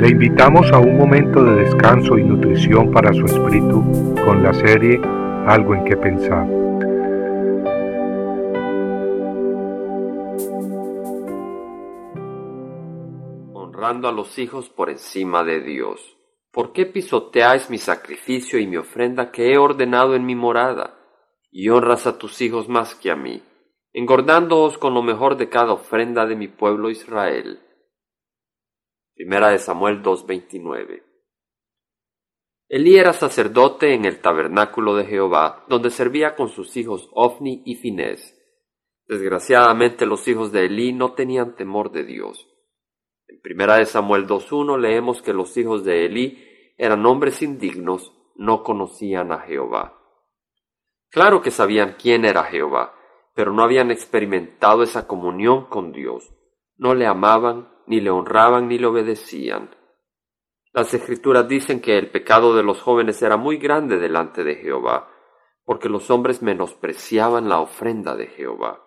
Le invitamos a un momento de descanso y nutrición para su espíritu con la serie Algo en que pensar. Honrando a los hijos por encima de Dios. ¿Por qué pisoteáis mi sacrificio y mi ofrenda que he ordenado en mi morada? Y honras a tus hijos más que a mí, engordándoos con lo mejor de cada ofrenda de mi pueblo Israel. Primera de Samuel 2.29 Elí era sacerdote en el tabernáculo de Jehová, donde servía con sus hijos Ofni y Finés. Desgraciadamente los hijos de Elí no tenían temor de Dios. En Primera de Samuel 2.1 leemos que los hijos de Elí eran hombres indignos, no conocían a Jehová. Claro que sabían quién era Jehová, pero no habían experimentado esa comunión con Dios. No le amaban, ni le honraban, ni le obedecían. Las escrituras dicen que el pecado de los jóvenes era muy grande delante de Jehová, porque los hombres menospreciaban la ofrenda de Jehová.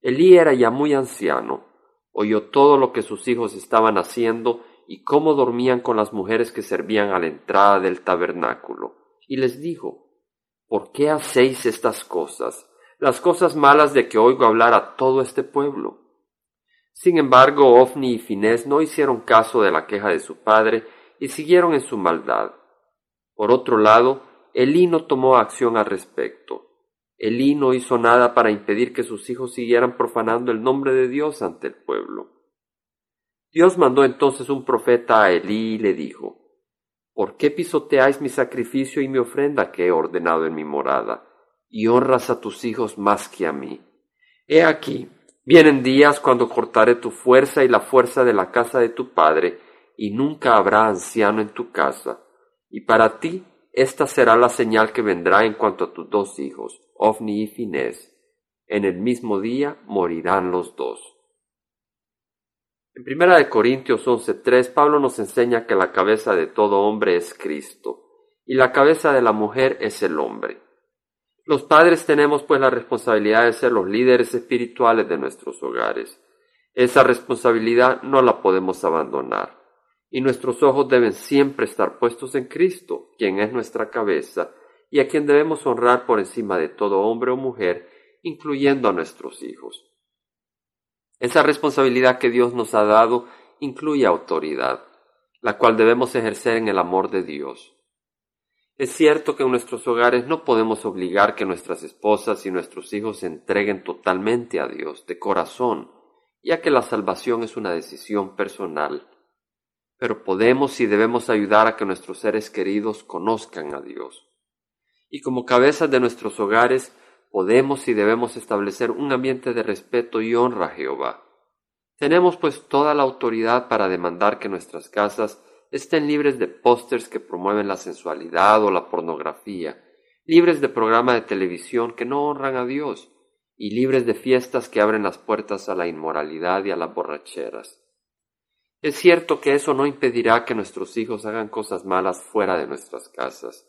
Elí era ya muy anciano, oyó todo lo que sus hijos estaban haciendo y cómo dormían con las mujeres que servían a la entrada del tabernáculo, y les dijo, ¿Por qué hacéis estas cosas, las cosas malas de que oigo hablar a todo este pueblo? Sin embargo, Ofni y Finés no hicieron caso de la queja de su padre y siguieron en su maldad. Por otro lado, Elí no tomó acción al respecto. Elí no hizo nada para impedir que sus hijos siguieran profanando el nombre de Dios ante el pueblo. Dios mandó entonces un profeta a Elí y le dijo, ¿Por qué pisoteáis mi sacrificio y mi ofrenda que he ordenado en mi morada, y honras a tus hijos más que a mí? He aquí, vienen días cuando cortaré tu fuerza y la fuerza de la casa de tu padre, y nunca habrá anciano en tu casa. Y para ti esta será la señal que vendrá en cuanto a tus dos hijos, Ofni y Finés. En el mismo día morirán los dos. En primera de Corintios 11:3 Pablo nos enseña que la cabeza de todo hombre es Cristo y la cabeza de la mujer es el hombre. Los padres tenemos pues la responsabilidad de ser los líderes espirituales de nuestros hogares. Esa responsabilidad no la podemos abandonar y nuestros ojos deben siempre estar puestos en Cristo, quien es nuestra cabeza, y a quien debemos honrar por encima de todo hombre o mujer, incluyendo a nuestros hijos. Esa responsabilidad que Dios nos ha dado incluye autoridad, la cual debemos ejercer en el amor de Dios. Es cierto que en nuestros hogares no podemos obligar que nuestras esposas y nuestros hijos se entreguen totalmente a Dios de corazón, ya que la salvación es una decisión personal pero podemos y debemos ayudar a que nuestros seres queridos conozcan a Dios. Y como cabezas de nuestros hogares, podemos y debemos establecer un ambiente de respeto y honra a Jehová. Tenemos pues toda la autoridad para demandar que nuestras casas estén libres de pósters que promueven la sensualidad o la pornografía, libres de programas de televisión que no honran a Dios, y libres de fiestas que abren las puertas a la inmoralidad y a las borracheras. Es cierto que eso no impedirá que nuestros hijos hagan cosas malas fuera de nuestras casas,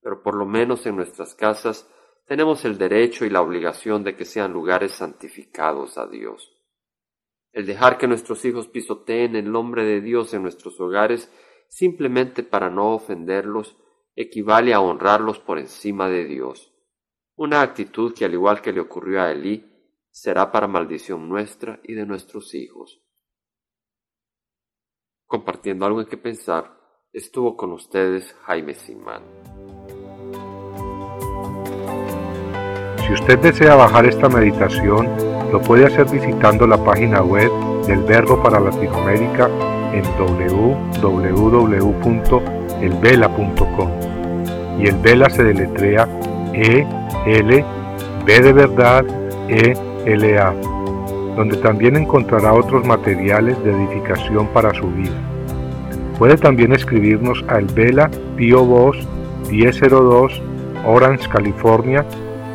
pero por lo menos en nuestras casas tenemos el derecho y la obligación de que sean lugares santificados a Dios. El dejar que nuestros hijos pisoteen el nombre de Dios en nuestros hogares simplemente para no ofenderlos equivale a honrarlos por encima de Dios. Una actitud que al igual que le ocurrió a Elí, será para maldición nuestra y de nuestros hijos compartiendo algo en que pensar, estuvo con ustedes Jaime Simán. Si usted desea bajar esta meditación, lo puede hacer visitando la página web del Verbo para Latinoamérica en www.elvela.com. Y el Vela se deletrea E L B de verdad E L A donde también encontrará otros materiales de edificación para su vida. Puede también escribirnos al Vela Pio Box 1002 Orange, California